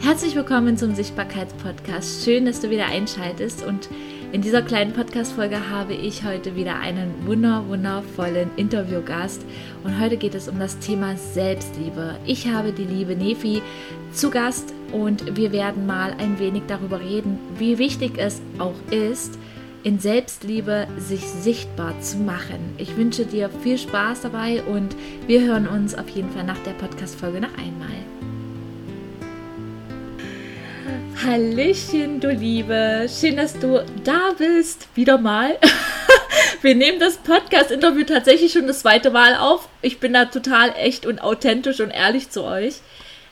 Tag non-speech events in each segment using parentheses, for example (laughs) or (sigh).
Herzlich willkommen zum Sichtbarkeitspodcast. Schön, dass du wieder einschaltest und in dieser kleinen Podcast-Folge habe ich heute wieder einen wunder, wundervollen Interviewgast und heute geht es um das Thema Selbstliebe. Ich habe die liebe Nefi zu Gast und wir werden mal ein wenig darüber reden, wie wichtig es auch ist, in Selbstliebe sich sichtbar zu machen. Ich wünsche dir viel Spaß dabei und wir hören uns auf jeden Fall nach der Podcast-Folge noch einmal. Hallöchen, du Liebe. Schön, dass du da bist. Wieder mal. (laughs) Wir nehmen das Podcast-Interview tatsächlich schon das zweite Mal auf. Ich bin da total echt und authentisch und ehrlich zu euch.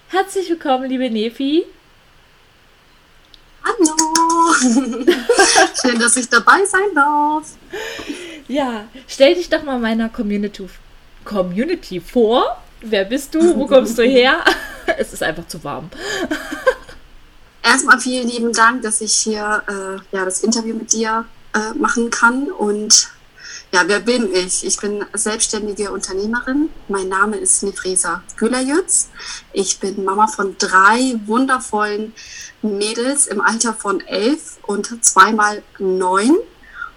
Herzlich willkommen, liebe Nefi. Hallo. (laughs) Schön, dass ich dabei sein darf. Ja, stell dich doch mal meiner Community, Community vor. Wer bist du? Wo kommst du her? (laughs) es ist einfach zu warm. Erstmal vielen lieben Dank, dass ich hier äh, ja, das Interview mit dir äh, machen kann. Und ja, wer bin ich? Ich bin selbstständige Unternehmerin. Mein Name ist Nefresa Gülerjütz. Ich bin Mama von drei wundervollen Mädels im Alter von elf und zweimal neun.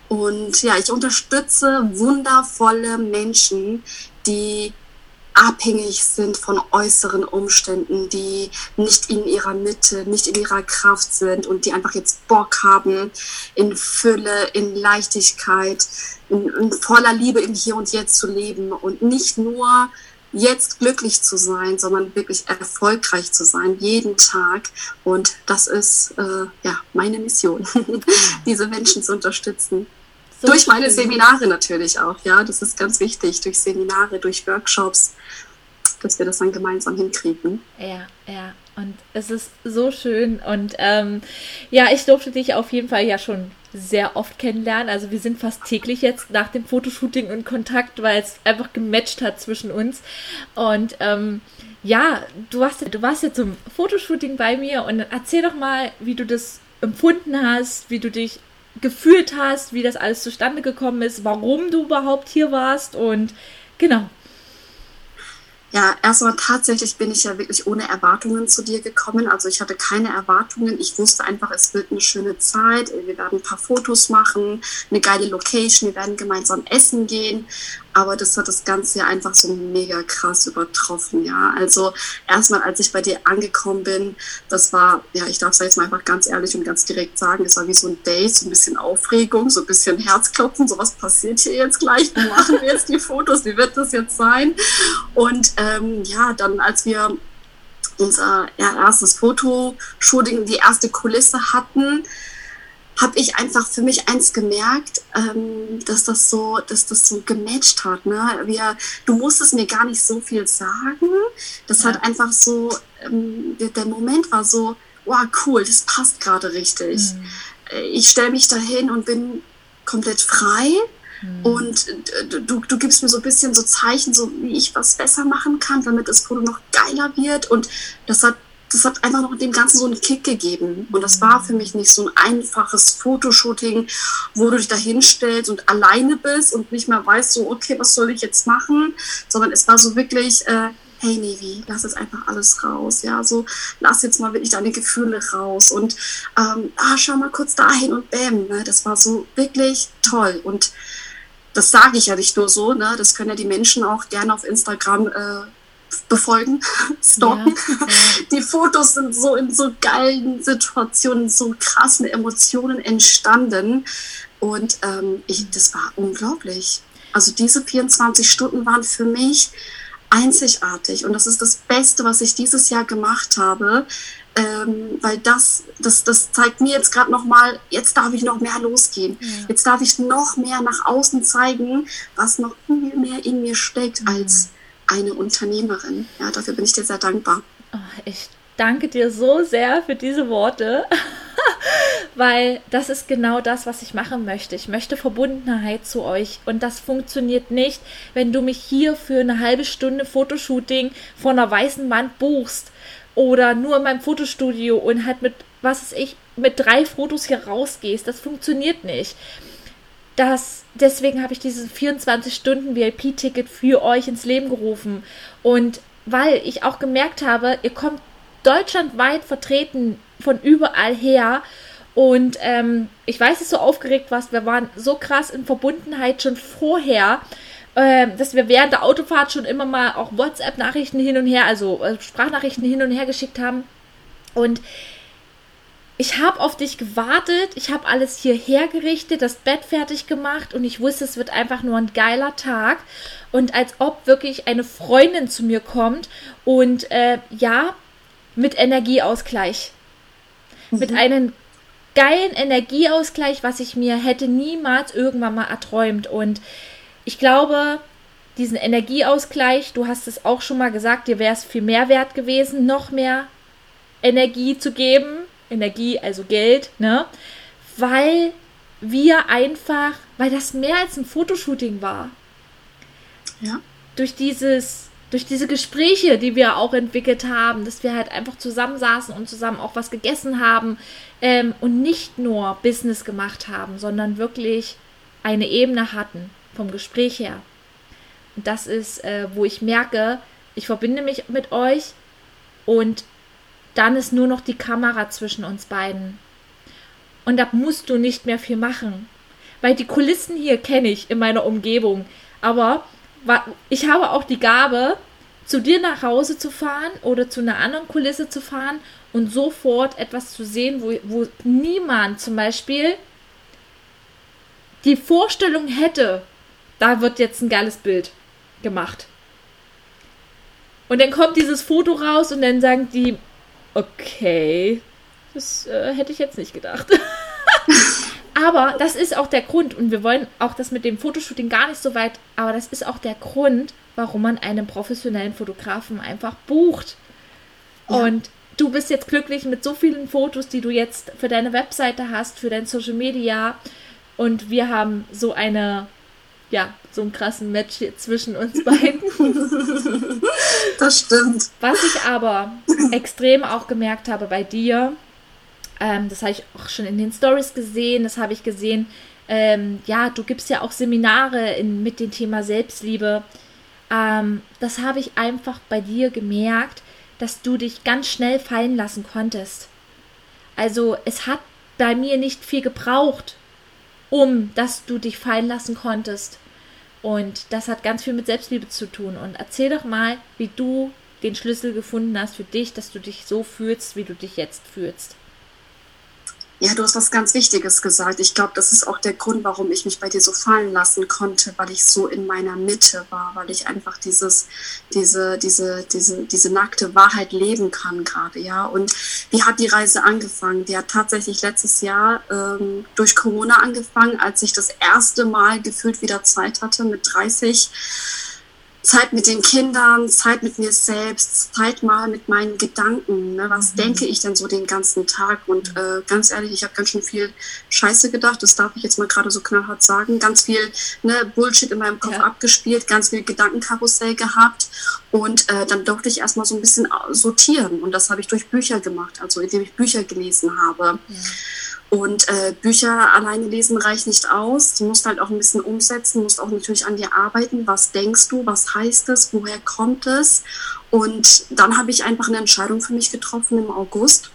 Und ja, ich unterstütze wundervolle Menschen, die abhängig sind von äußeren Umständen, die nicht in ihrer Mitte, nicht in ihrer Kraft sind und die einfach jetzt Bock haben, in Fülle, in Leichtigkeit, in, in voller Liebe im Hier und Jetzt zu leben und nicht nur jetzt glücklich zu sein, sondern wirklich erfolgreich zu sein, jeden Tag. Und das ist äh, ja meine Mission, (laughs) diese Menschen zu unterstützen. So durch meine schön. Seminare natürlich auch, ja, das ist ganz wichtig, durch Seminare, durch Workshops, dass wir das dann gemeinsam hinkriegen. Ja, ja, und es ist so schön und ähm, ja, ich durfte dich auf jeden Fall ja schon sehr oft kennenlernen. Also wir sind fast täglich jetzt nach dem Fotoshooting in Kontakt, weil es einfach gematcht hat zwischen uns. Und ähm, ja, du warst, du warst jetzt zum Fotoshooting bei mir und erzähl doch mal, wie du das empfunden hast, wie du dich gefühlt hast, wie das alles zustande gekommen ist, warum du überhaupt hier warst und genau. Ja, erstmal tatsächlich bin ich ja wirklich ohne Erwartungen zu dir gekommen. Also ich hatte keine Erwartungen. Ich wusste einfach, es wird eine schöne Zeit. Wir werden ein paar Fotos machen, eine geile Location. Wir werden gemeinsam essen gehen aber das hat das Ganze ja einfach so mega krass übertroffen, ja. Also erstmal, als ich bei dir angekommen bin, das war, ja, ich darf es jetzt mal einfach ganz ehrlich und ganz direkt sagen, es war wie so ein Date, so ein bisschen Aufregung, so ein bisschen Herzklopfen, so was passiert hier jetzt gleich, wie machen wir (laughs) jetzt die Fotos, wie wird das jetzt sein? Und ähm, ja, dann als wir unser ja, erstes Fotoshooting, die erste Kulisse hatten, habe ich einfach für mich eins gemerkt, ähm, dass das so, dass das so gematcht hat. Ne? Wir, du musstest mir gar nicht so viel sagen. Das ja. hat einfach so, ähm, der, der, Moment war so, wow, cool, das passt gerade richtig. Mhm. Ich stelle mich dahin und bin komplett frei. Mhm. Und du, du gibst mir so ein bisschen so Zeichen, so wie ich was besser machen kann, damit das Foto noch geiler wird. Und das hat das hat einfach noch dem Ganzen so einen Kick gegeben. Und das war für mich nicht so ein einfaches Fotoshooting, wo du dich da hinstellst und alleine bist und nicht mehr weißt, so, okay, was soll ich jetzt machen? Sondern es war so wirklich, äh, hey Nevi, lass jetzt einfach alles raus, ja, so lass jetzt mal wirklich deine Gefühle raus und ähm, ah, schau mal kurz dahin und bäm, ne? das war so wirklich toll und das sage ich ja nicht nur so, ne? das können ja die Menschen auch gerne auf Instagram äh, befolgen, (laughs) stalken. Ja, ja. (laughs) Die Fotos sind so in so geilen Situationen, so krassen Emotionen entstanden. Und ähm, ich, das war unglaublich. Also diese 24 Stunden waren für mich einzigartig. Und das ist das Beste, was ich dieses Jahr gemacht habe. Ähm, weil das, das, das zeigt mir jetzt gerade nochmal, jetzt darf ich noch mehr losgehen. Ja. Jetzt darf ich noch mehr nach außen zeigen, was noch viel mehr in mir steckt mhm. als eine Unternehmerin. Ja, dafür bin ich dir sehr dankbar. Oh, ich danke dir so sehr für diese Worte, (laughs) weil das ist genau das, was ich machen möchte. Ich möchte Verbundenheit zu euch und das funktioniert nicht, wenn du mich hier für eine halbe Stunde Fotoshooting vor einer weißen Wand buchst oder nur in meinem Fotostudio und halt mit, was weiß ich, mit drei Fotos hier rausgehst. Das funktioniert nicht das, deswegen habe ich dieses 24-Stunden-VIP-Ticket für euch ins Leben gerufen. Und weil ich auch gemerkt habe, ihr kommt deutschlandweit vertreten von überall her. Und ähm, ich weiß, dass du aufgeregt warst. Wir waren so krass in Verbundenheit schon vorher, äh, dass wir während der Autofahrt schon immer mal auch WhatsApp-Nachrichten hin und her, also äh, Sprachnachrichten hin und her geschickt haben. Und ich habe auf dich gewartet, ich habe alles hier hergerichtet, das Bett fertig gemacht und ich wusste, es wird einfach nur ein geiler Tag. Und als ob wirklich eine Freundin zu mir kommt und äh, ja, mit Energieausgleich. Mhm. Mit einem geilen Energieausgleich, was ich mir hätte niemals irgendwann mal erträumt. Und ich glaube, diesen Energieausgleich, du hast es auch schon mal gesagt, dir wäre es viel mehr wert gewesen, noch mehr Energie zu geben, Energie, also Geld, ne? Weil wir einfach, weil das mehr als ein Fotoshooting war. Ja. Durch dieses, durch diese Gespräche, die wir auch entwickelt haben, dass wir halt einfach zusammensaßen und zusammen auch was gegessen haben ähm, und nicht nur Business gemacht haben, sondern wirklich eine Ebene hatten vom Gespräch her. Und das ist, äh, wo ich merke, ich verbinde mich mit euch und dann ist nur noch die Kamera zwischen uns beiden. Und da musst du nicht mehr viel machen. Weil die Kulissen hier kenne ich in meiner Umgebung. Aber ich habe auch die Gabe, zu dir nach Hause zu fahren oder zu einer anderen Kulisse zu fahren und sofort etwas zu sehen, wo, wo niemand zum Beispiel die Vorstellung hätte, da wird jetzt ein geiles Bild gemacht. Und dann kommt dieses Foto raus und dann sagen die, okay, das äh, hätte ich jetzt nicht gedacht. (laughs) aber das ist auch der Grund, und wir wollen auch das mit dem Fotoshooting gar nicht so weit, aber das ist auch der Grund, warum man einen professionellen Fotografen einfach bucht. Ja. Und du bist jetzt glücklich mit so vielen Fotos, die du jetzt für deine Webseite hast, für dein Social Media. Und wir haben so eine ja, so einen krassen Match hier zwischen uns beiden. (laughs) Das stimmt. Was ich aber extrem auch gemerkt habe bei dir, ähm, das habe ich auch schon in den Stories gesehen, das habe ich gesehen, ähm, ja, du gibst ja auch Seminare in, mit dem Thema Selbstliebe. Ähm, das habe ich einfach bei dir gemerkt, dass du dich ganz schnell fallen lassen konntest. Also es hat bei mir nicht viel gebraucht, um dass du dich fallen lassen konntest. Und das hat ganz viel mit Selbstliebe zu tun. Und erzähl doch mal, wie du den Schlüssel gefunden hast für dich, dass du dich so fühlst, wie du dich jetzt fühlst. Ja, du hast was ganz Wichtiges gesagt. Ich glaube, das ist auch der Grund, warum ich mich bei dir so fallen lassen konnte, weil ich so in meiner Mitte war, weil ich einfach dieses, diese, diese, diese, diese nackte Wahrheit leben kann gerade, ja. Und wie hat die Reise angefangen? Die hat tatsächlich letztes Jahr ähm, durch Corona angefangen, als ich das erste Mal gefühlt wieder Zeit hatte mit 30 Zeit mit den Kindern, Zeit mit mir selbst, Zeit mal mit meinen Gedanken. Ne? Was mhm. denke ich denn so den ganzen Tag? Und äh, ganz ehrlich, ich habe ganz schön viel Scheiße gedacht. Das darf ich jetzt mal gerade so knallhart sagen. Ganz viel ne, Bullshit in meinem Kopf ja. abgespielt, ganz viel Gedankenkarussell gehabt. Und äh, dann durfte ich erstmal so ein bisschen sortieren. Und das habe ich durch Bücher gemacht, also indem ich Bücher gelesen habe. Ja. Und äh, Bücher alleine lesen reicht nicht aus. Du musst halt auch ein bisschen umsetzen, musst auch natürlich an dir arbeiten. Was denkst du? Was heißt es? Woher kommt es? Und dann habe ich einfach eine Entscheidung für mich getroffen im August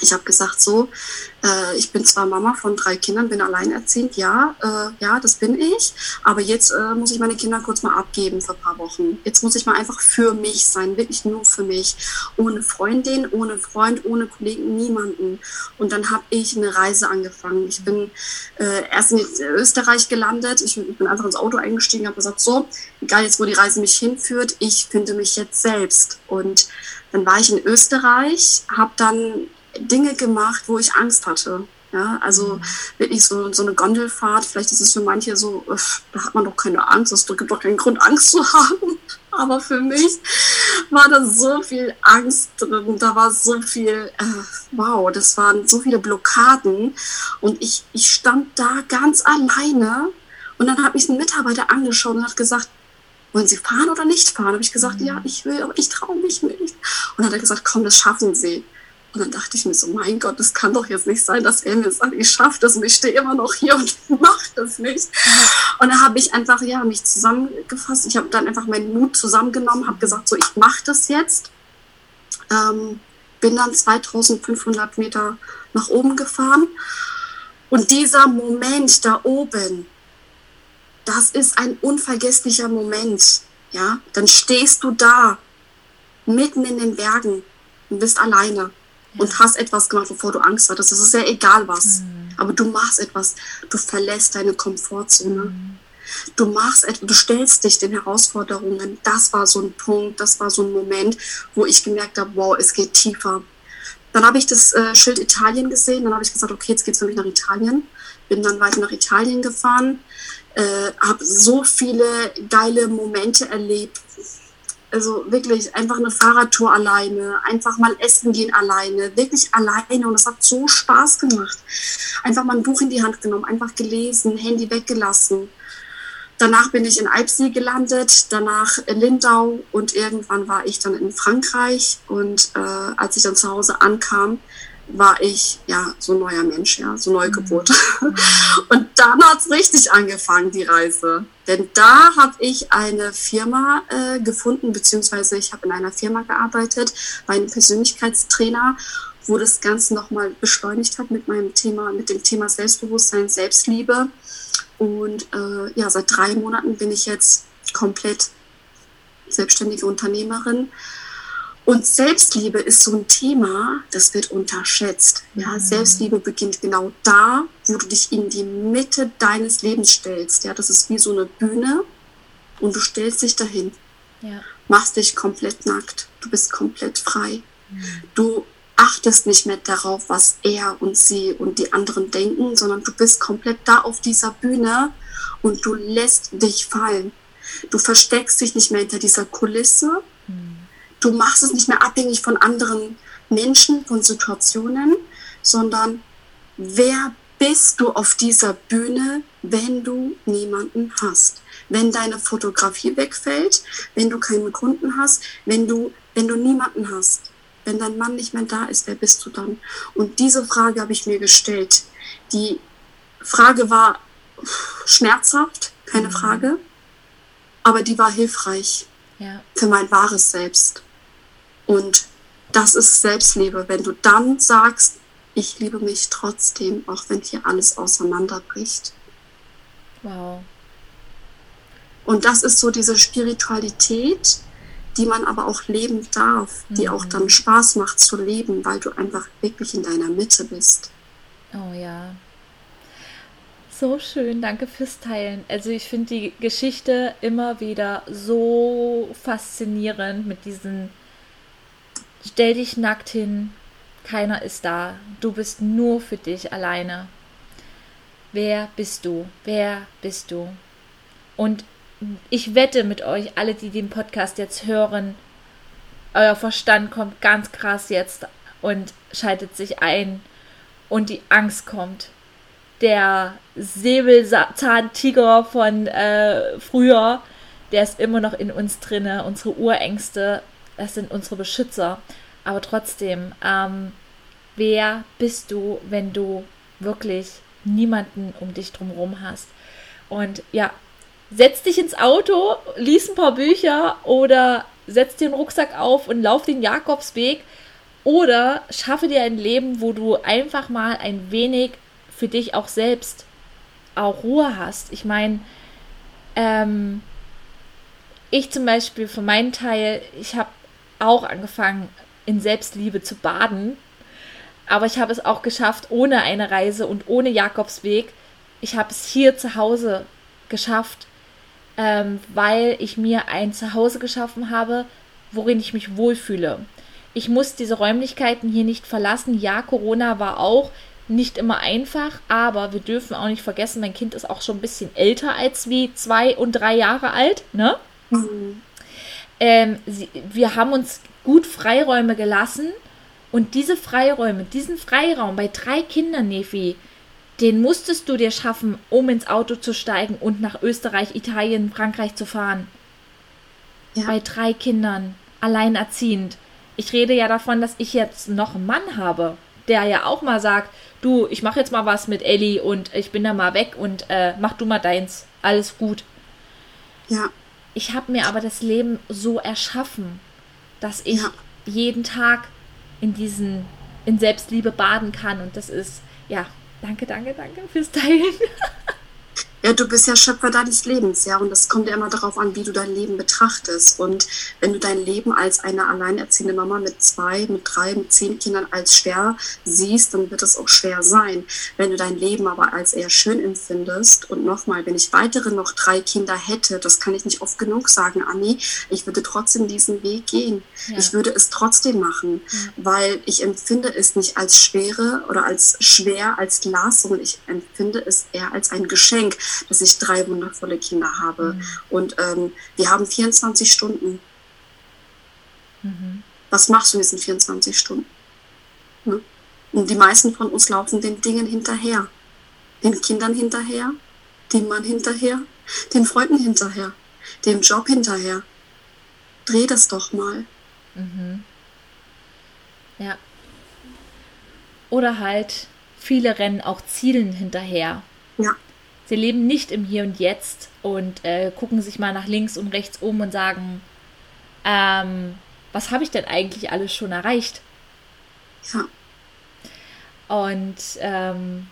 ich habe gesagt, so, äh, ich bin zwar Mama von drei Kindern, bin alleinerziehend, ja, äh, ja, das bin ich, aber jetzt äh, muss ich meine Kinder kurz mal abgeben für ein paar Wochen. Jetzt muss ich mal einfach für mich sein, wirklich nur für mich. Ohne Freundin, ohne Freund, ohne Kollegen, niemanden. Und dann habe ich eine Reise angefangen. Ich bin äh, erst in Österreich gelandet, ich bin einfach ins Auto eingestiegen, habe gesagt, so, egal jetzt, wo die Reise mich hinführt, ich finde mich jetzt selbst. Und dann war ich in Österreich, habe dann Dinge gemacht, wo ich Angst hatte. Ja, also mhm. wirklich so, so eine Gondelfahrt, vielleicht ist es für manche so, da hat man doch keine Angst, es gibt doch keinen Grund, Angst zu (laughs) haben. Aber für mich war da so viel Angst drin, da war so viel, äh, wow, das waren so viele Blockaden. Und ich, ich stand da ganz alleine und dann hat mich ein Mitarbeiter angeschaut und hat gesagt, wollen Sie fahren oder nicht fahren? Habe ich gesagt, mhm. ja, ich will, aber ich traue mich nicht. Und dann hat er gesagt, komm, das schaffen Sie. Und dann dachte ich mir so, mein Gott, das kann doch jetzt nicht sein, dass er mir sagt, ich schaffe das und ich stehe immer noch hier und (laughs) mache das nicht. Und dann habe ich einfach ja mich zusammengefasst. Ich habe dann einfach meinen Mut zusammengenommen, habe gesagt, so ich mache das jetzt. Ähm, bin dann 2500 Meter nach oben gefahren. Und dieser Moment da oben, das ist ein unvergesslicher Moment. Ja, dann stehst du da, mitten in den Bergen und bist alleine. Und hast etwas gemacht, wovor du Angst hattest. Es ist ja egal was. Mhm. Aber du machst etwas. Du verlässt deine Komfortzone. Mhm. Du machst etwas, du stellst dich den Herausforderungen. Das war so ein Punkt, das war so ein Moment, wo ich gemerkt habe, wow, es geht tiefer. Dann habe ich das äh, Schild Italien gesehen. Dann habe ich gesagt, okay, jetzt geht es für mich nach Italien. Bin dann weiter nach Italien gefahren. Äh, habe so viele geile Momente erlebt. Also wirklich einfach eine Fahrradtour alleine, einfach mal essen gehen alleine, wirklich alleine und es hat so Spaß gemacht. Einfach mal ein Buch in die Hand genommen, einfach gelesen, Handy weggelassen Danach bin ich in Alpsee gelandet, danach in Lindau und irgendwann war ich dann in Frankreich. Und äh, als ich dann zu Hause ankam, war ich ja so ein neuer Mensch, ja, so Neugeburt. (laughs) Und dann hat es richtig angefangen, die Reise. Denn da habe ich eine Firma äh, gefunden, beziehungsweise ich habe in einer Firma gearbeitet, bei einem Persönlichkeitstrainer, wo das Ganze nochmal beschleunigt hat mit meinem Thema, mit dem Thema Selbstbewusstsein, Selbstliebe. Und äh, ja, seit drei Monaten bin ich jetzt komplett selbstständige Unternehmerin. Und Selbstliebe ist so ein Thema, das wird unterschätzt. Ja, mhm. Selbstliebe beginnt genau da, wo du dich in die Mitte deines Lebens stellst. Ja, das ist wie so eine Bühne und du stellst dich dahin. Ja. Machst dich komplett nackt. Du bist komplett frei. Mhm. Du achtest nicht mehr darauf, was er und sie und die anderen denken, sondern du bist komplett da auf dieser Bühne und du lässt dich fallen. Du versteckst dich nicht mehr hinter dieser Kulisse. Du machst es nicht mehr abhängig von anderen Menschen, von Situationen, sondern wer bist du auf dieser Bühne, wenn du niemanden hast? Wenn deine Fotografie wegfällt, wenn du keinen Kunden hast, wenn du, wenn du niemanden hast wenn dein Mann nicht mehr da ist, wer bist du dann? Und diese Frage habe ich mir gestellt. Die Frage war schmerzhaft, keine mhm. Frage, aber die war hilfreich ja. für mein wahres Selbst. Und das ist Selbstliebe, wenn du dann sagst, ich liebe mich trotzdem, auch wenn hier alles auseinanderbricht. Wow. Und das ist so diese Spiritualität, die man aber auch leben darf, die mhm. auch dann Spaß macht zu leben, weil du einfach wirklich in deiner Mitte bist. Oh ja. So schön, danke fürs Teilen. Also ich finde die Geschichte immer wieder so faszinierend mit diesen Stell dich nackt hin, keiner ist da, du bist nur für dich alleine. Wer bist du? Wer bist du? Und ich wette mit euch, alle, die den Podcast jetzt hören, euer Verstand kommt ganz krass jetzt und schaltet sich ein und die Angst kommt. Der Säbelzahntiger von äh, früher, der ist immer noch in uns drinne. Unsere Urängste, das sind unsere Beschützer. Aber trotzdem, ähm, wer bist du, wenn du wirklich niemanden um dich drumherum hast? Und ja, setz dich ins Auto, lies ein paar Bücher oder setz dir einen Rucksack auf und lauf den Jakobsweg oder schaffe dir ein Leben, wo du einfach mal ein wenig für dich auch selbst auch Ruhe hast. Ich meine, ähm, ich zum Beispiel für meinen Teil, ich habe auch angefangen in Selbstliebe zu baden, aber ich habe es auch geschafft ohne eine Reise und ohne Jakobsweg. Ich habe es hier zu Hause geschafft ähm, weil ich mir ein Zuhause geschaffen habe, worin ich mich wohlfühle. Ich muss diese Räumlichkeiten hier nicht verlassen. Ja, Corona war auch nicht immer einfach, aber wir dürfen auch nicht vergessen, mein Kind ist auch schon ein bisschen älter als wie zwei und drei Jahre alt, ne? Mhm. Ähm, sie, wir haben uns gut Freiräume gelassen und diese Freiräume, diesen Freiraum bei drei Kindern, Nefi, den musstest du dir schaffen, um ins Auto zu steigen und nach Österreich, Italien, Frankreich zu fahren. Ja. Bei drei Kindern, alleinerziehend. Ich rede ja davon, dass ich jetzt noch einen Mann habe, der ja auch mal sagt, du, ich mache jetzt mal was mit Ellie und ich bin da mal weg und äh, mach du mal deins. Alles gut. Ja. Ich habe mir aber das Leben so erschaffen, dass ich ja. jeden Tag in diesen, in Selbstliebe baden kann. Und das ist, ja, danke, danke, danke fürs Teilen. (laughs) Ja, du bist ja Schöpfer deines Lebens, ja, und das kommt ja immer darauf an, wie du dein Leben betrachtest. Und wenn du dein Leben als eine alleinerziehende Mama mit zwei, mit drei, mit zehn Kindern als schwer siehst, dann wird es auch schwer sein. Wenn du dein Leben aber als eher schön empfindest, und nochmal, wenn ich weitere noch drei Kinder hätte, das kann ich nicht oft genug sagen, Anni, ich würde trotzdem diesen Weg gehen. Ja. Ich würde es trotzdem machen, ja. weil ich empfinde es nicht als schwere oder als schwer, als Glas, sondern ich empfinde es eher als ein Geschenk dass ich drei wundervolle Kinder habe. Mhm. Und ähm, wir haben 24 Stunden. Mhm. Was machst du in diesen 24 Stunden? Ne? Und die meisten von uns laufen den Dingen hinterher. Den Kindern hinterher, dem Mann hinterher, den Freunden hinterher, dem Job hinterher. Dreh das doch mal. Mhm. Ja. Oder halt, viele rennen auch Zielen hinterher. Ja. Sie leben nicht im Hier und Jetzt und äh, gucken sich mal nach links und rechts um und sagen, ähm, was habe ich denn eigentlich alles schon erreicht? Ja. Und ähm,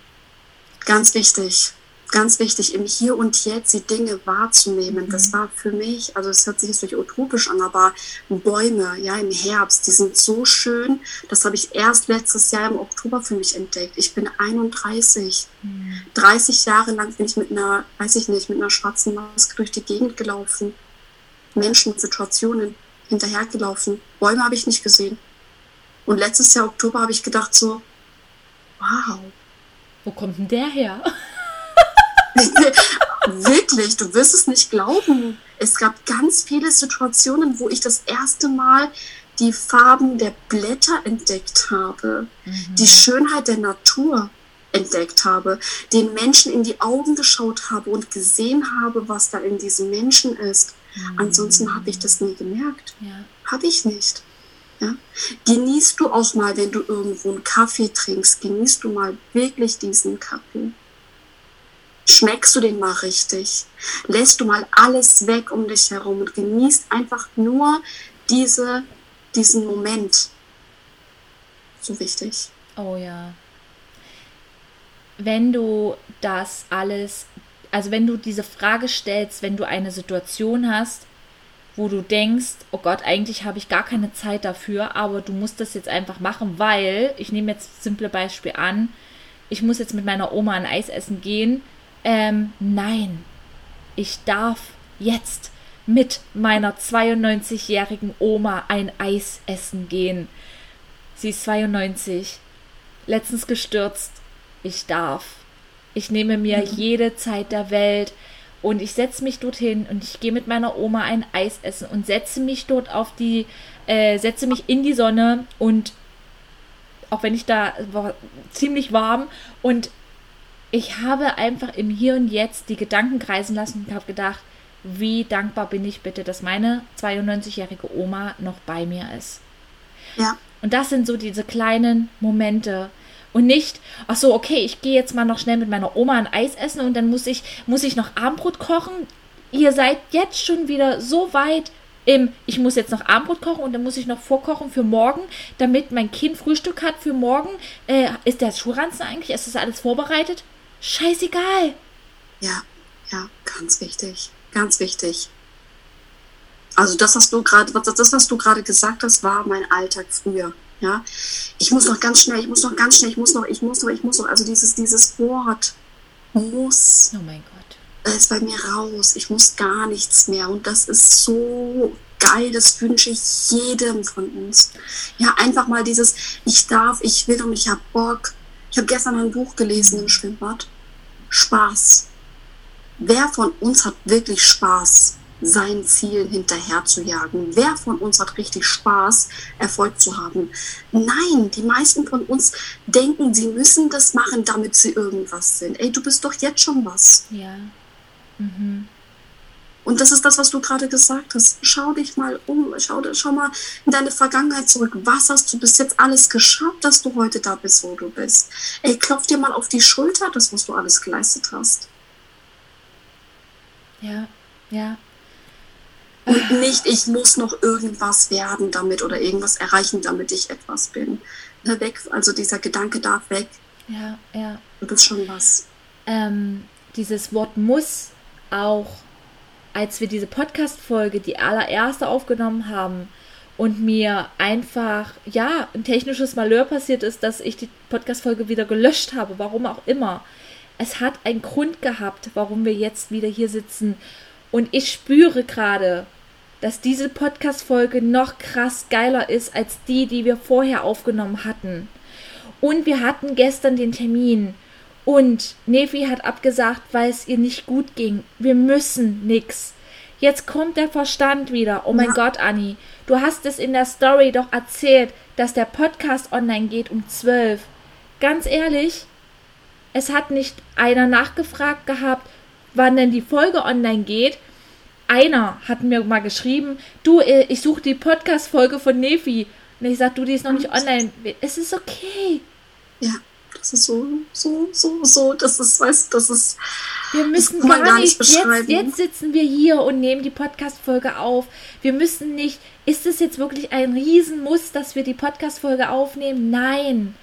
ganz wichtig ganz wichtig, im Hier und Jetzt die Dinge wahrzunehmen. Mhm. Das war für mich, also es hört sich jetzt vielleicht utopisch an, aber Bäume, ja, im Herbst, die sind so schön. Das habe ich erst letztes Jahr im Oktober für mich entdeckt. Ich bin 31. Mhm. 30 Jahre lang bin ich mit einer, weiß ich nicht, mit einer schwarzen Maske durch die Gegend gelaufen. Menschen Situationen hinterhergelaufen. Bäume habe ich nicht gesehen. Und letztes Jahr Oktober habe ich gedacht so, wow. Wo kommt denn der her? (laughs) Wirklich, du wirst es nicht glauben. Es gab ganz viele Situationen, wo ich das erste Mal die Farben der Blätter entdeckt habe, mhm. die Schönheit der Natur entdeckt habe, den Menschen in die Augen geschaut habe und gesehen habe, was da in diesem Menschen ist. Mhm. Ansonsten habe ich das nie gemerkt. Ja. Habe ich nicht. Ja? Genießt du auch mal, wenn du irgendwo einen Kaffee trinkst, genießt du mal wirklich diesen Kaffee schmeckst du den mal richtig, lässt du mal alles weg um dich herum und genießt einfach nur diese, diesen Moment. So wichtig. Oh ja. Wenn du das alles, also wenn du diese Frage stellst, wenn du eine Situation hast, wo du denkst, oh Gott, eigentlich habe ich gar keine Zeit dafür, aber du musst das jetzt einfach machen, weil, ich nehme jetzt simple Beispiel an, ich muss jetzt mit meiner Oma ein Eis essen gehen, ähm, nein, ich darf jetzt mit meiner 92-jährigen Oma ein Eis essen gehen. Sie ist 92, letztens gestürzt. Ich darf. Ich nehme mir mhm. jede Zeit der Welt und ich setze mich dorthin und ich gehe mit meiner Oma ein Eis essen und setze mich dort auf die, äh, setze mich in die Sonne und auch wenn ich da war ziemlich warm und ich habe einfach im Hier und Jetzt die Gedanken kreisen lassen und habe gedacht, wie dankbar bin ich bitte, dass meine 92-jährige Oma noch bei mir ist. Ja. Und das sind so diese kleinen Momente. Und nicht, ach so, okay, ich gehe jetzt mal noch schnell mit meiner Oma ein Eis essen und dann muss ich, muss ich noch Abendbrot kochen. Ihr seid jetzt schon wieder so weit im, ich muss jetzt noch Abendbrot kochen und dann muss ich noch vorkochen für morgen, damit mein Kind Frühstück hat für morgen. Äh, ist der Schulranzen eigentlich? Ist das alles vorbereitet? Scheißegal. Ja, ja, ganz wichtig. Ganz wichtig. Also das, was du gerade, das, was du gerade gesagt hast, war mein Alltag früher. Ja, ich muss noch ganz schnell, ich muss noch ganz schnell, ich muss noch, ich muss noch, ich muss noch. Also dieses, dieses Wort muss. Oh mein Gott. Ist bei mir raus. Ich muss gar nichts mehr. Und das ist so geil. Das wünsche ich jedem von uns. Ja, einfach mal dieses, ich darf, ich will und ich habe Bock. Ich habe gestern ein Buch gelesen im Schwimmbad. Spaß. Wer von uns hat wirklich Spaß, seinen Zielen hinterher zu jagen? Wer von uns hat richtig Spaß, Erfolg zu haben? Nein, die meisten von uns denken, sie müssen das machen, damit sie irgendwas sind. Ey, du bist doch jetzt schon was. Ja. Mhm. Und das ist das, was du gerade gesagt hast. Schau dich mal um, schau, schau mal in deine Vergangenheit zurück. Was hast du bis jetzt alles geschafft, dass du heute da bist, wo du bist? Ey, klopf dir mal auf die Schulter, das, was du alles geleistet hast. Ja, ja. Und nicht, ich muss noch irgendwas werden damit oder irgendwas erreichen, damit ich etwas bin. Ne, weg, also dieser Gedanke darf weg. Ja, ja. Du bist schon was. Ähm, dieses Wort muss auch, als wir diese Podcast-Folge, die allererste aufgenommen haben, und mir einfach, ja, ein technisches Malheur passiert ist, dass ich die Podcast-Folge wieder gelöscht habe, warum auch immer. Es hat einen Grund gehabt, warum wir jetzt wieder hier sitzen. Und ich spüre gerade, dass diese Podcast-Folge noch krass geiler ist als die, die wir vorher aufgenommen hatten. Und wir hatten gestern den Termin. Und Nevi hat abgesagt, weil es ihr nicht gut ging. Wir müssen nix. Jetzt kommt der Verstand wieder. Oh mein ja. Gott, Anni, du hast es in der Story doch erzählt, dass der Podcast online geht um 12. Ganz ehrlich, es hat nicht einer nachgefragt gehabt, wann denn die Folge online geht. Einer hat mir mal geschrieben, du, äh, ich suche die Podcast-Folge von Nefi. Und ich sag, du, die ist noch nicht online. Es ist okay. Ja, das ist so, so, so, so, das ist, weißt das ist. Wir müssen gar, gar, nicht, nicht jetzt, jetzt sitzen wir hier und nehmen die Podcast-Folge auf. Wir müssen nicht, ist es jetzt wirklich ein Riesenmuss, dass wir die Podcast-Folge aufnehmen? Nein.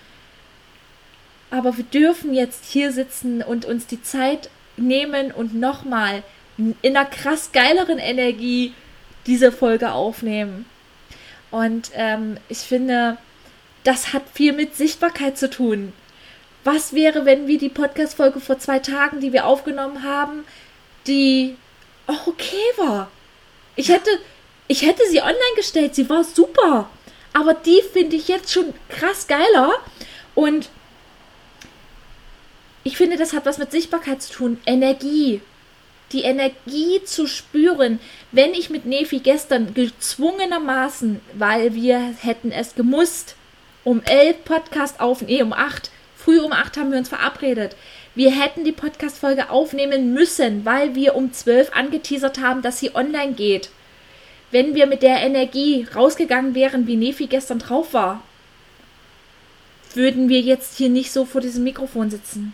Aber wir dürfen jetzt hier sitzen und uns die Zeit nehmen und nochmal in einer krass geileren Energie diese Folge aufnehmen. Und ähm, ich finde, das hat viel mit Sichtbarkeit zu tun. Was wäre, wenn wir die Podcast-Folge vor zwei Tagen, die wir aufgenommen haben, die auch okay war? Ich hätte, ich hätte sie online gestellt, sie war super. Aber die finde ich jetzt schon krass geiler. Und ich finde, das hat was mit Sichtbarkeit zu tun. Energie. Die Energie zu spüren. Wenn ich mit Nefi gestern gezwungenermaßen, weil wir hätten es gemusst, um elf Podcast auf, nee, um acht, früh um acht haben wir uns verabredet. Wir hätten die Podcast-Folge aufnehmen müssen, weil wir um zwölf angeteasert haben, dass sie online geht. Wenn wir mit der Energie rausgegangen wären, wie Nefi gestern drauf war, würden wir jetzt hier nicht so vor diesem Mikrofon sitzen.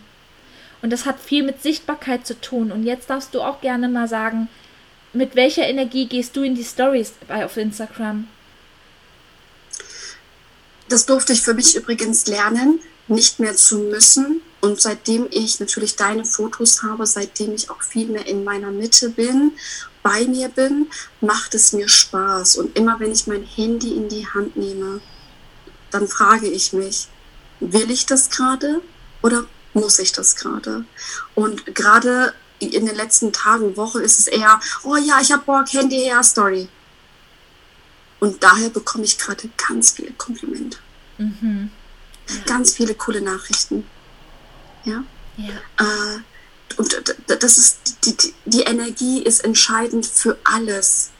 Und das hat viel mit Sichtbarkeit zu tun. Und jetzt darfst du auch gerne mal sagen, mit welcher Energie gehst du in die Stories auf Instagram? Das durfte ich für mich übrigens lernen, nicht mehr zu müssen. Und seitdem ich natürlich deine Fotos habe, seitdem ich auch viel mehr in meiner Mitte bin, bei mir bin, macht es mir Spaß. Und immer wenn ich mein Handy in die Hand nehme, dann frage ich mich, will ich das gerade oder muss ich das gerade? Und gerade in den letzten Tagen, Wochen ist es eher, oh ja, ich habe Bock, Handy her, Story. Und daher bekomme ich gerade ganz viele Komplimente. Mhm. Ganz viele coole Nachrichten. Ja. ja. Äh, und das ist, die, die, die Energie ist entscheidend für alles.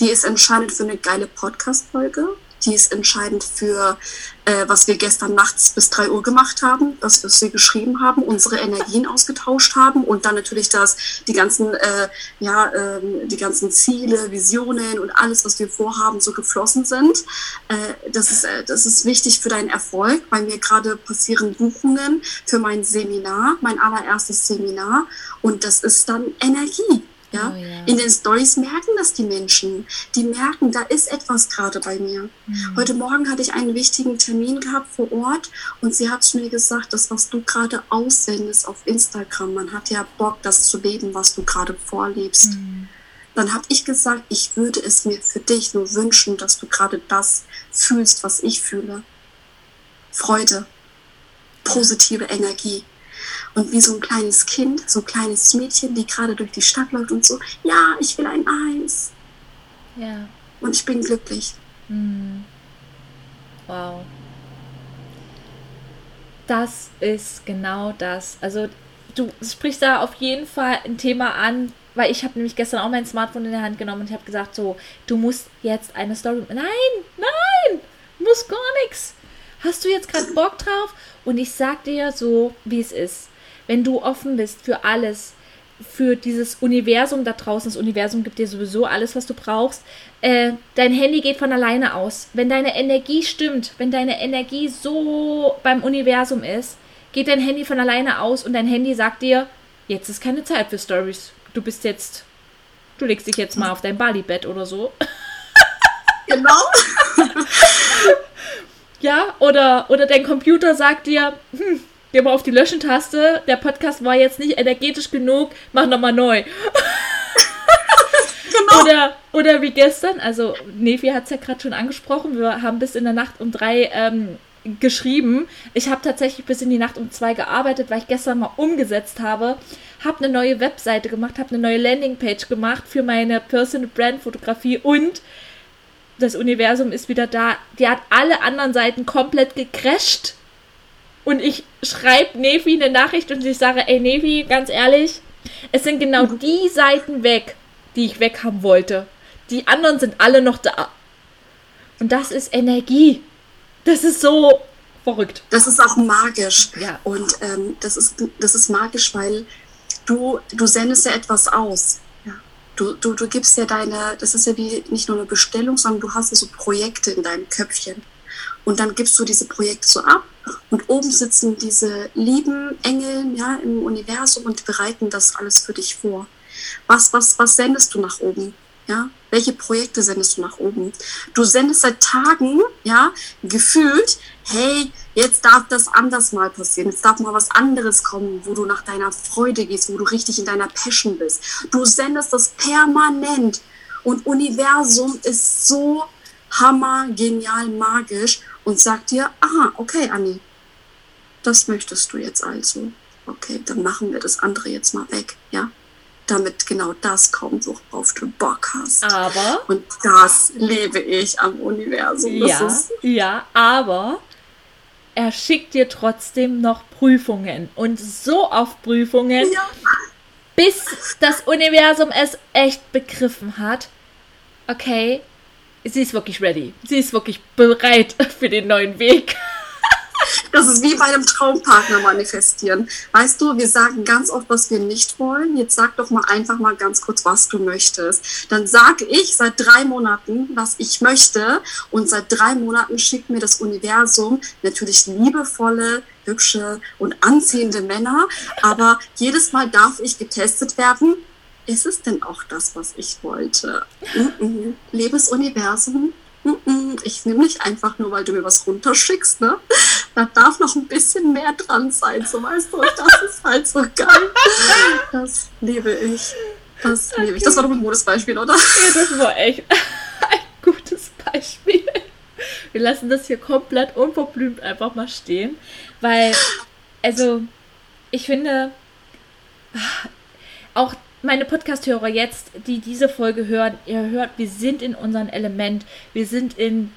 Die ist entscheidend für eine geile Podcast-Folge die ist entscheidend für, äh, was wir gestern nachts bis drei Uhr gemacht haben, was wir geschrieben haben, unsere Energien ausgetauscht haben und dann natürlich das, die ganzen, äh, ja, äh, die ganzen Ziele, Visionen und alles, was wir vorhaben, so geflossen sind. Äh, das, ist, äh, das ist wichtig für deinen Erfolg. Bei mir gerade passieren Buchungen für mein Seminar, mein allererstes Seminar und das ist dann Energie. Ja? Oh, ja? In den Stories merken das die Menschen. Die merken, da ist etwas gerade bei mir. Mhm. Heute Morgen hatte ich einen wichtigen Termin gehabt vor Ort und sie hat zu mir gesagt, das, was du gerade aussendest auf Instagram, man hat ja Bock, das zu leben, was du gerade vorlebst. Mhm. Dann habe ich gesagt, ich würde es mir für dich nur wünschen, dass du gerade das fühlst, was ich fühle. Freude, positive Energie. Und wie so ein kleines Kind, so ein kleines Mädchen, die gerade durch die Stadt läuft und so, ja, ich will ein Eis. Ja. Und ich bin glücklich. Mhm. Wow. Das ist genau das. Also du sprichst da auf jeden Fall ein Thema an, weil ich habe nämlich gestern auch mein Smartphone in der Hand genommen und ich habe gesagt, so, du musst jetzt eine Story. Nein, nein, muss gar nichts. Hast du jetzt gerade Bock drauf? Und ich sag dir so, wie es ist wenn du offen bist für alles, für dieses Universum da draußen, das Universum gibt dir sowieso alles, was du brauchst. Äh, dein Handy geht von alleine aus. Wenn deine Energie stimmt, wenn deine Energie so beim Universum ist, geht dein Handy von alleine aus und dein Handy sagt dir, jetzt ist keine Zeit für Stories. Du bist jetzt du legst dich jetzt mal auf dein Bali-Bett oder so. Genau. (laughs) ja, oder, oder dein Computer sagt dir, hm, geh mal auf die Löschen-Taste, der Podcast war jetzt nicht energetisch genug, mach nochmal neu. (laughs) genau. Oder, oder wie gestern, also Nevi hat es ja gerade schon angesprochen, wir haben bis in der Nacht um drei ähm, geschrieben. Ich habe tatsächlich bis in die Nacht um zwei gearbeitet, weil ich gestern mal umgesetzt habe. Habe eine neue Webseite gemacht, habe eine neue Landingpage gemacht für meine Personal Brand Fotografie und das Universum ist wieder da. Die hat alle anderen Seiten komplett gecrasht. Und ich schreibe Nevi eine Nachricht und ich sage, ey Nevi, ganz ehrlich, es sind genau mhm. die Seiten weg, die ich weg haben wollte. Die anderen sind alle noch da. Und das ist Energie. Das ist so verrückt. Das ist auch magisch. Ja. Und ähm, das, ist, das ist magisch, weil du, du sendest ja etwas aus. Du, du, du gibst ja deine, das ist ja wie nicht nur eine Bestellung, sondern du hast ja so Projekte in deinem Köpfchen. Und dann gibst du diese Projekte so ab und oben sitzen diese lieben Engel ja, im Universum und bereiten das alles für dich vor. Was, was, was sendest du nach oben? Ja? Welche Projekte sendest du nach oben? Du sendest seit Tagen, ja, gefühlt, hey, jetzt darf das anders mal passieren, jetzt darf mal was anderes kommen, wo du nach deiner Freude gehst, wo du richtig in deiner Passion bist. Du sendest das permanent und Universum ist so hammer, genial, magisch und sagt dir, aha, okay, Anni, das möchtest du jetzt also. Okay, dann machen wir das andere jetzt mal weg, ja? Damit genau das kommt, worauf du Bock hast. Aber. Und das lebe ich am Universum. Das ja, ja, aber er schickt dir trotzdem noch Prüfungen und so auf Prüfungen, ja. bis das Universum es echt begriffen hat. Okay, sie ist wirklich ready. Sie ist wirklich bereit (laughs) für den neuen Weg. Das ist wie bei einem Traumpartner manifestieren. Weißt du, wir sagen ganz oft, was wir nicht wollen. Jetzt sag doch mal einfach mal ganz kurz, was du möchtest. Dann sage ich seit drei Monaten, was ich möchte. Und seit drei Monaten schickt mir das Universum natürlich liebevolle, hübsche und anziehende Männer. Aber jedes Mal darf ich getestet werden. Ist es denn auch das, was ich wollte? (laughs) Mm -mm. Liebes Universum, ich nehme nicht einfach nur, weil du mir was runterschickst, ne? Da darf noch ein bisschen mehr dran sein, so weißt du. Das ist halt so geil. Das liebe ich. Das okay. liebe ich. Das war doch ein gutes Beispiel, oder? Ja, das war echt (laughs) ein gutes Beispiel. Wir lassen das hier komplett unverblümt einfach mal stehen, weil, also, ich finde, auch meine Podcast-Hörer jetzt, die diese Folge hören, ihr hört, wir sind in unserem Element. Wir sind in,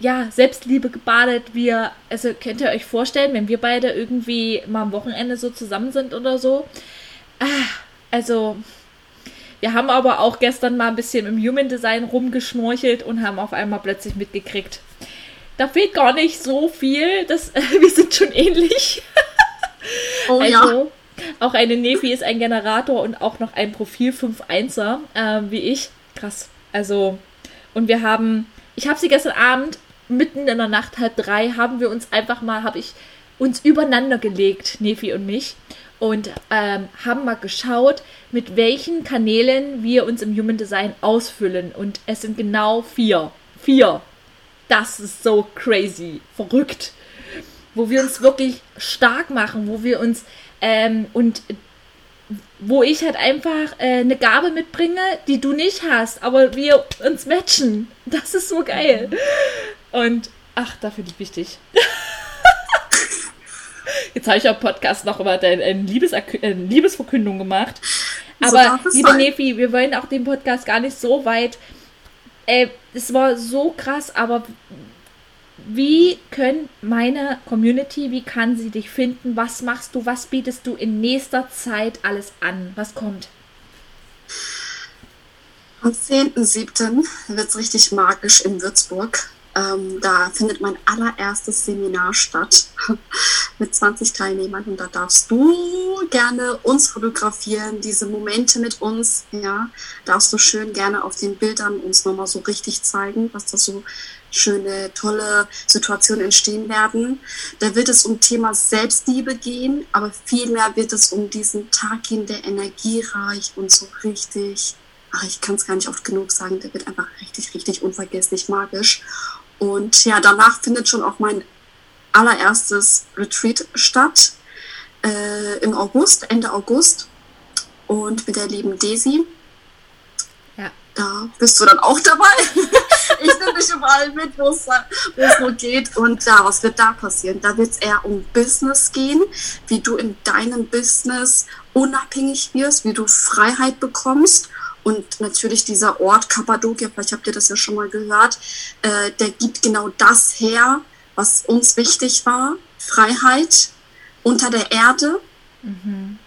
ja, Selbstliebe gebadet. Wir, also könnt ihr euch vorstellen, wenn wir beide irgendwie mal am Wochenende so zusammen sind oder so. Ah, also, wir haben aber auch gestern mal ein bisschen im Human Design rumgeschnorchelt und haben auf einmal plötzlich mitgekriegt. Da fehlt gar nicht so viel. Das, äh, (laughs) wir sind schon ähnlich. Oh also, ja auch eine Nefi ist ein Generator und auch noch ein Profil 5.1er, äh, wie ich. Krass. Also, und wir haben, ich habe sie gestern Abend, mitten in der Nacht, halb drei, haben wir uns einfach mal, habe ich uns übereinander gelegt, Nefi und mich, und ähm, haben mal geschaut, mit welchen Kanälen wir uns im Human Design ausfüllen. Und es sind genau vier. Vier. Das ist so crazy, verrückt. Wo wir uns wirklich stark machen, wo wir uns ähm, und wo ich halt einfach äh, eine Gabe mitbringe, die du nicht hast, aber wir uns matchen. (laughs) Das ist so geil. Und ach, dafür liebe ich dich. (laughs) Jetzt habe ich auch Podcast noch über eine Liebes äh, Liebesverkündung gemacht. Aber so liebe Nefi, wir wollen auch den Podcast gar nicht so weit. Äh, es war so krass, aber wie können meine Community, wie kann sie dich finden? Was machst du? Was bietest du in nächster Zeit alles an? Was kommt? Am 10.7. wird es richtig magisch in Würzburg. Ähm, da findet mein allererstes Seminar statt (laughs) mit 20 Teilnehmern und da darfst du gerne uns fotografieren, diese Momente mit uns, ja, darfst du schön gerne auf den Bildern uns nochmal so richtig zeigen, was das so schöne, tolle Situationen entstehen werden. Da wird es um Thema Selbstliebe gehen, aber vielmehr wird es um diesen Tag gehen, der energiereich und so richtig ach, ich kann es gar nicht oft genug sagen, der wird einfach richtig, richtig unvergesslich magisch. Und ja, danach findet schon auch mein allererstes Retreat statt äh, im August, Ende August. Und mit der lieben Daisy. Ja. Da bist du dann auch dabei. (laughs) ich nehme dich überall mit, wo es nur geht. Und ja, was wird da passieren? Da wird es eher um Business gehen, wie du in deinem Business unabhängig wirst, wie du Freiheit bekommst. Und natürlich dieser Ort Kappadokia, vielleicht habt ihr das ja schon mal gehört, äh, der gibt genau das her, was uns wichtig war. Freiheit unter der Erde, mhm.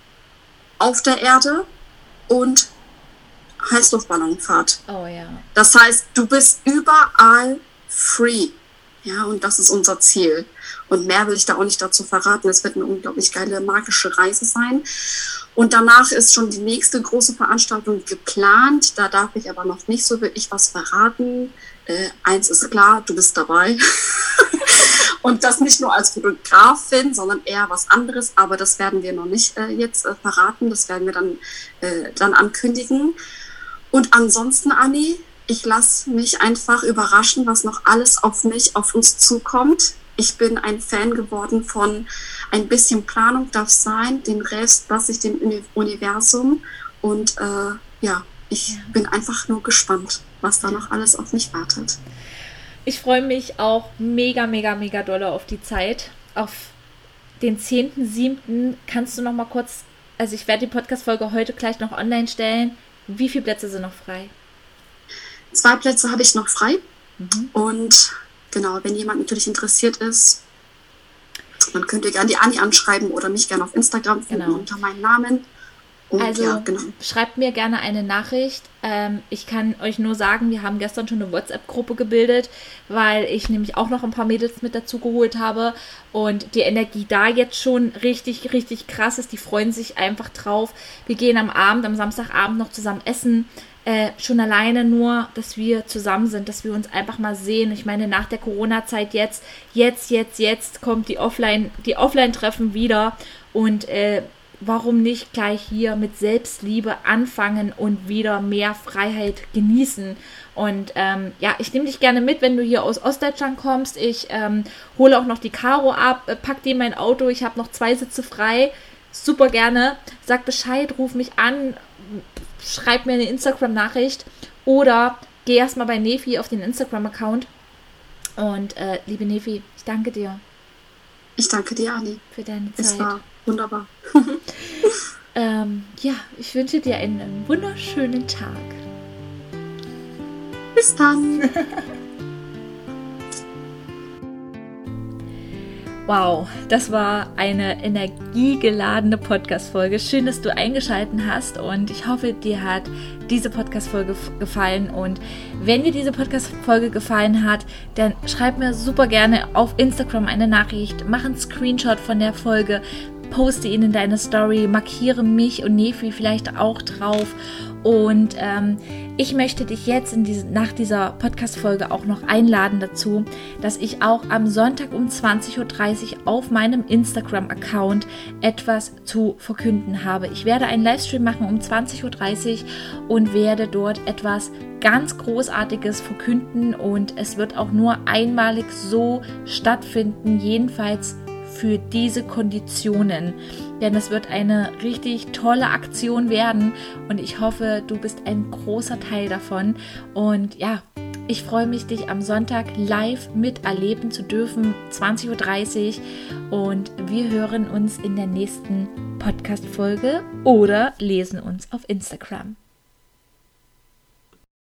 auf der Erde und Heißluftballonfahrt. Oh ja. Das heißt, du bist überall free. Ja, und das ist unser Ziel. Und mehr will ich da auch nicht dazu verraten. Es wird eine unglaublich geile magische Reise sein. Und danach ist schon die nächste große Veranstaltung geplant. Da darf ich aber noch nicht so wirklich was verraten. Äh, eins ist klar, du bist dabei. (laughs) und das nicht nur als Fotografin, sondern eher was anderes. Aber das werden wir noch nicht äh, jetzt äh, verraten. Das werden wir dann, äh, dann ankündigen. Und ansonsten, Anni, ich lasse mich einfach überraschen, was noch alles auf mich, auf uns zukommt. Ich bin ein Fan geworden von ein bisschen Planung darf sein, den Rest lasse ich dem Universum. Und äh, ja, ich bin einfach nur gespannt, was da noch alles auf mich wartet. Ich freue mich auch mega, mega, mega doll auf die Zeit. Auf den 10.7. kannst du noch mal kurz, also ich werde die Podcast-Folge heute gleich noch online stellen. Wie viele Plätze sind noch frei? Zwei Plätze habe ich noch frei. Mhm. Und genau, wenn jemand natürlich interessiert ist, dann könnt ihr gerne die Anni anschreiben oder mich gerne auf Instagram finden genau. unter meinem Namen. Und also ja, genau. schreibt mir gerne eine Nachricht. Ähm, ich kann euch nur sagen, wir haben gestern schon eine WhatsApp-Gruppe gebildet, weil ich nämlich auch noch ein paar Mädels mit dazu geholt habe und die Energie da jetzt schon richtig, richtig krass ist. Die freuen sich einfach drauf. Wir gehen am Abend, am Samstagabend noch zusammen essen. Äh, schon alleine nur, dass wir zusammen sind, dass wir uns einfach mal sehen. Ich meine, nach der Corona-Zeit jetzt, jetzt, jetzt, jetzt kommt die Offline, die Offline-Treffen wieder und äh, warum nicht gleich hier mit Selbstliebe anfangen und wieder mehr Freiheit genießen? Und ähm, ja, ich nehme dich gerne mit, wenn du hier aus Ostdeutschland kommst. Ich ähm, hole auch noch die Karo ab, äh, pack die in mein Auto. Ich habe noch zwei Sitze frei. Super gerne. Sag Bescheid, ruf mich an, schreib mir eine Instagram-Nachricht oder geh erstmal bei Nefi auf den Instagram-Account. Und äh, liebe Nefi, ich danke dir. Ich danke dir, Ani. Für deine Zeit. Wunderbar. ähm, ja, ich wünsche dir einen wunderschönen Tag. Bis dann. Wow, das war eine energiegeladene Podcast-Folge. Schön, dass du eingeschaltet hast und ich hoffe, dir hat diese Podcast-Folge gefallen. Und wenn dir diese Podcast-Folge gefallen hat, dann schreib mir super gerne auf Instagram eine Nachricht, mach einen Screenshot von der Folge, poste ihn in deine Story, markiere mich und Nefi vielleicht auch drauf. Und ähm, ich möchte dich jetzt diese, nach dieser Podcast-Folge auch noch einladen dazu, dass ich auch am Sonntag um 20.30 Uhr auf meinem Instagram-Account etwas zu verkünden habe. Ich werde einen Livestream machen um 20.30 Uhr und werde dort etwas ganz Großartiges verkünden und es wird auch nur einmalig so stattfinden, jedenfalls für diese Konditionen. Denn es wird eine richtig tolle Aktion werden und ich hoffe, du bist ein großer Teil davon. Und ja, ich freue mich, dich am Sonntag live miterleben zu dürfen, 20.30 Uhr. Und wir hören uns in der nächsten Podcast-Folge oder lesen uns auf Instagram.